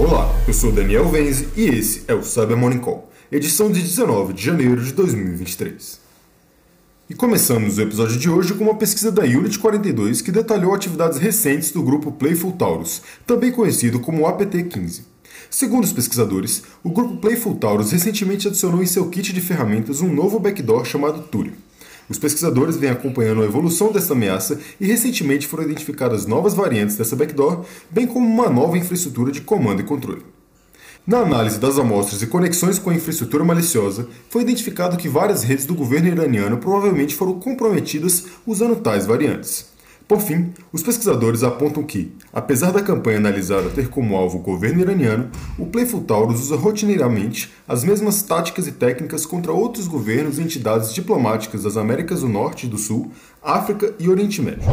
Olá, eu sou Daniel Venze e esse é o Cyber Morning Call, edição de 19 de janeiro de 2023. E começamos o episódio de hoje com uma pesquisa da Unit 42 que detalhou atividades recentes do grupo Playful Taurus, também conhecido como APT-15. Segundo os pesquisadores, o grupo Playful Taurus recentemente adicionou em seu kit de ferramentas um novo backdoor chamado Turio. Os pesquisadores vêm acompanhando a evolução dessa ameaça e recentemente foram identificadas novas variantes dessa backdoor, bem como uma nova infraestrutura de comando e controle. Na análise das amostras e conexões com a infraestrutura maliciosa, foi identificado que várias redes do governo iraniano provavelmente foram comprometidas usando tais variantes. Por fim, os pesquisadores apontam que, apesar da campanha analisada ter como alvo o governo iraniano, o Playful Taurus usa rotineiramente as mesmas táticas e técnicas contra outros governos e entidades diplomáticas das Américas do Norte e do Sul, África e Oriente Médio.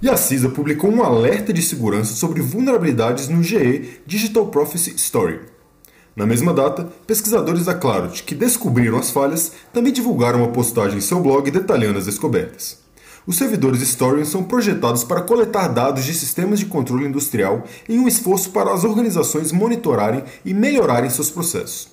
E a CISA publicou um alerta de segurança sobre vulnerabilidades no GE Digital Prophecy Story. Na mesma data, pesquisadores da Clarot, que descobriram as falhas, também divulgaram uma postagem em seu blog detalhando as descobertas. Os servidores Storian são projetados para coletar dados de sistemas de controle industrial em um esforço para as organizações monitorarem e melhorarem seus processos.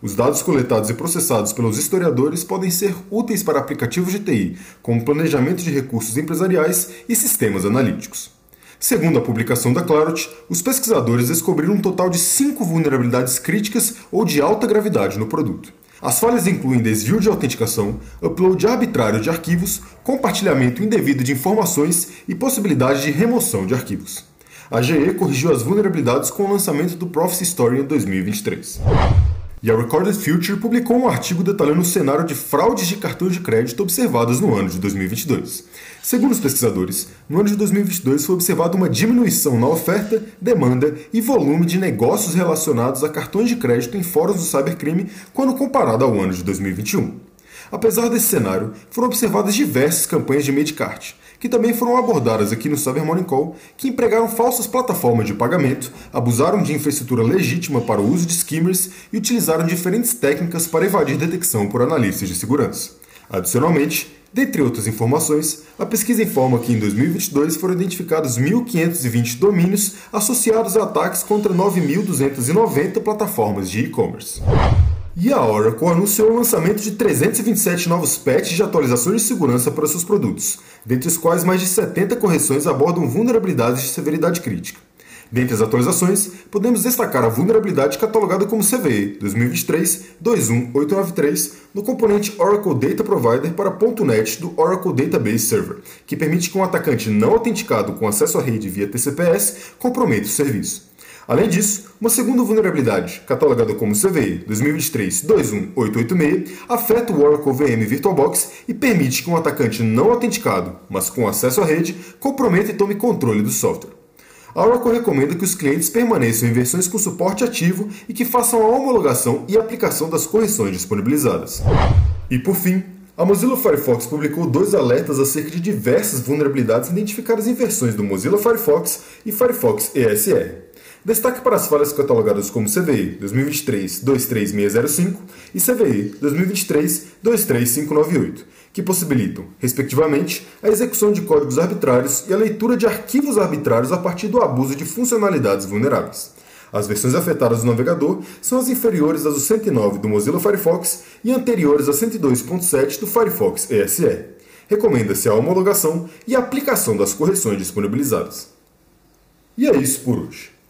Os dados coletados e processados pelos historiadores podem ser úteis para aplicativos de TI, como planejamento de recursos empresariais e sistemas analíticos. Segundo a publicação da Clarot, os pesquisadores descobriram um total de cinco vulnerabilidades críticas ou de alta gravidade no produto. As falhas incluem desvio de autenticação, upload arbitrário de arquivos, compartilhamento indevido de informações e possibilidade de remoção de arquivos. A GE corrigiu as vulnerabilidades com o lançamento do Prophecy Story em 2023. E a Recorded Future publicou um artigo detalhando o cenário de fraudes de cartão de crédito observadas no ano de 2022. Segundo os pesquisadores, no ano de 2022 foi observada uma diminuição na oferta, demanda e volume de negócios relacionados a cartões de crédito em fóruns do cybercrime quando comparado ao ano de 2021. Apesar desse cenário, foram observadas diversas campanhas de Medcart, que também foram abordadas aqui no Cyber Morning Call, que empregaram falsas plataformas de pagamento, abusaram de infraestrutura legítima para o uso de skimmers e utilizaram diferentes técnicas para evadir detecção por analistas de segurança. Adicionalmente, dentre outras informações, a pesquisa informa que em 2022 foram identificados 1.520 domínios associados a ataques contra 9.290 plataformas de e-commerce. E a Oracle anunciou o lançamento de 327 novos patches de atualizações de segurança para seus produtos, dentre os quais mais de 70 correções abordam vulnerabilidades de severidade crítica. Dentre as atualizações, podemos destacar a vulnerabilidade catalogada como CVE 2023-21893 no componente Oracle Data Provider para .NET do Oracle Database Server, que permite que um atacante não autenticado com acesso à rede via TCP/S comprometa o serviço. Além disso, uma segunda vulnerabilidade, catalogada como CVE 2023-21886, afeta o Oracle VM VirtualBox e permite que um atacante não autenticado, mas com acesso à rede, comprometa e tome controle do software. A Oracle recomenda que os clientes permaneçam em versões com suporte ativo e que façam a homologação e aplicação das correções disponibilizadas. E por fim, a Mozilla Firefox publicou dois alertas acerca de diversas vulnerabilidades identificadas em versões do Mozilla Firefox e Firefox ESR. Destaque para as falhas catalogadas como CVE 2023-23605 e CVE 2023-23598, que possibilitam, respectivamente, a execução de códigos arbitrários e a leitura de arquivos arbitrários a partir do abuso de funcionalidades vulneráveis. As versões afetadas do navegador são as inferiores às do 109 do Mozilla Firefox e anteriores a 102.7 do Firefox ESR. Recomenda-se a homologação e a aplicação das correções disponibilizadas. E é isso por hoje.